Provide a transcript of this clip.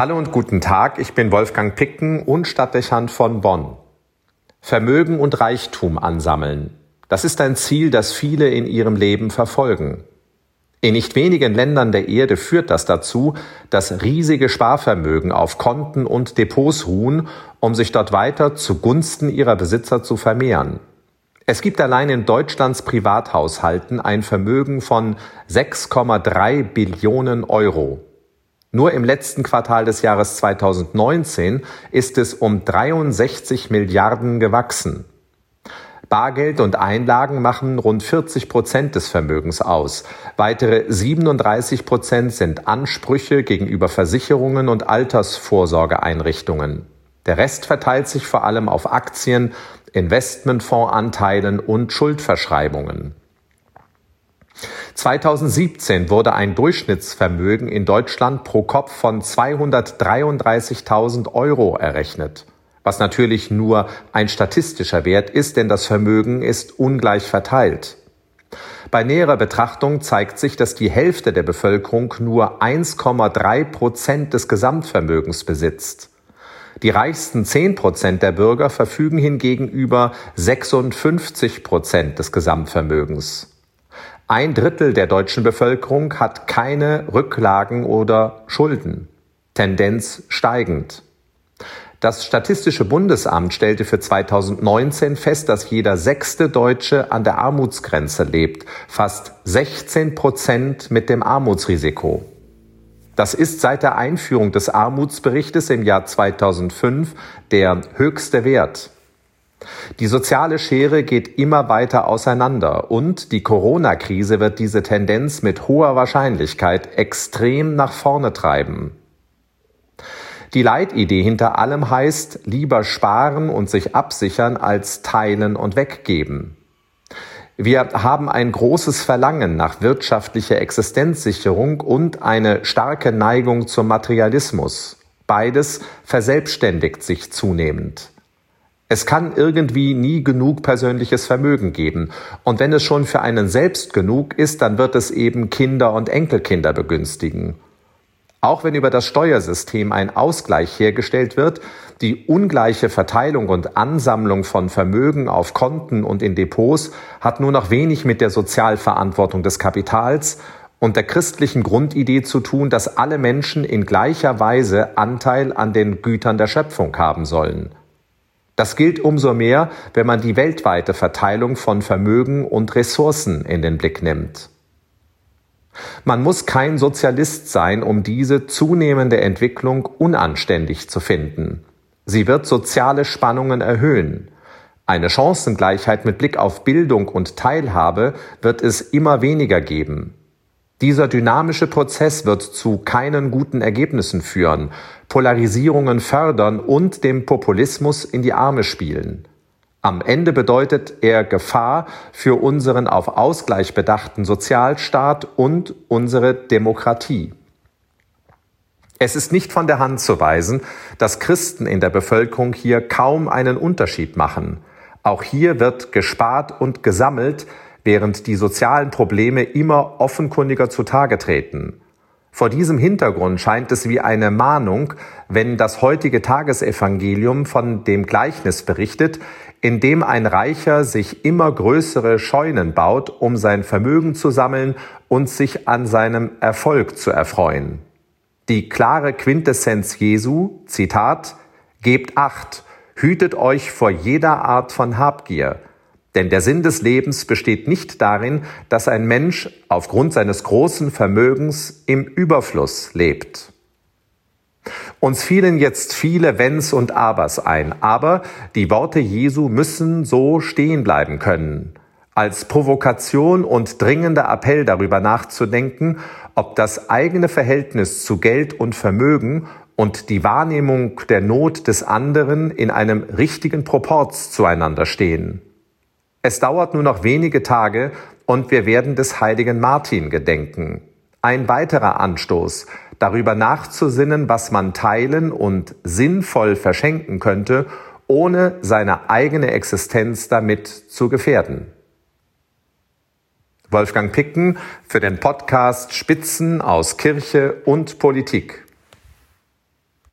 Hallo und guten Tag, ich bin Wolfgang Picken und Stadtdechant von Bonn. Vermögen und Reichtum ansammeln. Das ist ein Ziel, das viele in ihrem Leben verfolgen. In nicht wenigen Ländern der Erde führt das dazu, dass riesige Sparvermögen auf Konten und Depots ruhen, um sich dort weiter zugunsten ihrer Besitzer zu vermehren. Es gibt allein in Deutschlands Privathaushalten ein Vermögen von 6,3 Billionen Euro. Nur im letzten Quartal des Jahres 2019 ist es um 63 Milliarden gewachsen. Bargeld und Einlagen machen rund 40 Prozent des Vermögens aus. Weitere 37 Prozent sind Ansprüche gegenüber Versicherungen und Altersvorsorgeeinrichtungen. Der Rest verteilt sich vor allem auf Aktien, Investmentfondsanteilen und Schuldverschreibungen. 2017 wurde ein Durchschnittsvermögen in Deutschland pro Kopf von 233.000 Euro errechnet. Was natürlich nur ein statistischer Wert ist, denn das Vermögen ist ungleich verteilt. Bei näherer Betrachtung zeigt sich, dass die Hälfte der Bevölkerung nur 1,3 Prozent des Gesamtvermögens besitzt. Die reichsten 10 Prozent der Bürger verfügen hingegen über 56 Prozent des Gesamtvermögens. Ein Drittel der deutschen Bevölkerung hat keine Rücklagen oder Schulden. Tendenz steigend. Das Statistische Bundesamt stellte für 2019 fest, dass jeder sechste Deutsche an der Armutsgrenze lebt, fast 16 Prozent mit dem Armutsrisiko. Das ist seit der Einführung des Armutsberichtes im Jahr 2005 der höchste Wert. Die soziale Schere geht immer weiter auseinander und die Corona-Krise wird diese Tendenz mit hoher Wahrscheinlichkeit extrem nach vorne treiben. Die Leitidee hinter allem heißt, lieber sparen und sich absichern als teilen und weggeben. Wir haben ein großes Verlangen nach wirtschaftlicher Existenzsicherung und eine starke Neigung zum Materialismus. Beides verselbstständigt sich zunehmend. Es kann irgendwie nie genug persönliches Vermögen geben. Und wenn es schon für einen selbst genug ist, dann wird es eben Kinder und Enkelkinder begünstigen. Auch wenn über das Steuersystem ein Ausgleich hergestellt wird, die ungleiche Verteilung und Ansammlung von Vermögen auf Konten und in Depots hat nur noch wenig mit der Sozialverantwortung des Kapitals und der christlichen Grundidee zu tun, dass alle Menschen in gleicher Weise Anteil an den Gütern der Schöpfung haben sollen. Das gilt umso mehr, wenn man die weltweite Verteilung von Vermögen und Ressourcen in den Blick nimmt. Man muss kein Sozialist sein, um diese zunehmende Entwicklung unanständig zu finden. Sie wird soziale Spannungen erhöhen. Eine Chancengleichheit mit Blick auf Bildung und Teilhabe wird es immer weniger geben. Dieser dynamische Prozess wird zu keinen guten Ergebnissen führen, Polarisierungen fördern und dem Populismus in die Arme spielen. Am Ende bedeutet er Gefahr für unseren auf Ausgleich bedachten Sozialstaat und unsere Demokratie. Es ist nicht von der Hand zu weisen, dass Christen in der Bevölkerung hier kaum einen Unterschied machen. Auch hier wird gespart und gesammelt, während die sozialen Probleme immer offenkundiger zutage treten. Vor diesem Hintergrund scheint es wie eine Mahnung, wenn das heutige Tagesevangelium von dem Gleichnis berichtet, in dem ein Reicher sich immer größere Scheunen baut, um sein Vermögen zu sammeln und sich an seinem Erfolg zu erfreuen. Die klare Quintessenz Jesu, Zitat, Gebt acht, hütet euch vor jeder Art von Habgier, denn der Sinn des Lebens besteht nicht darin, dass ein Mensch aufgrund seines großen Vermögens im Überfluss lebt. Uns fielen jetzt viele Wenns und Abers ein, aber die Worte Jesu müssen so stehen bleiben können, als Provokation und dringender Appell darüber nachzudenken, ob das eigene Verhältnis zu Geld und Vermögen und die Wahrnehmung der Not des anderen in einem richtigen Proporz zueinander stehen. Es dauert nur noch wenige Tage und wir werden des heiligen Martin gedenken. Ein weiterer Anstoß, darüber nachzusinnen, was man teilen und sinnvoll verschenken könnte, ohne seine eigene Existenz damit zu gefährden. Wolfgang Picken für den Podcast Spitzen aus Kirche und Politik.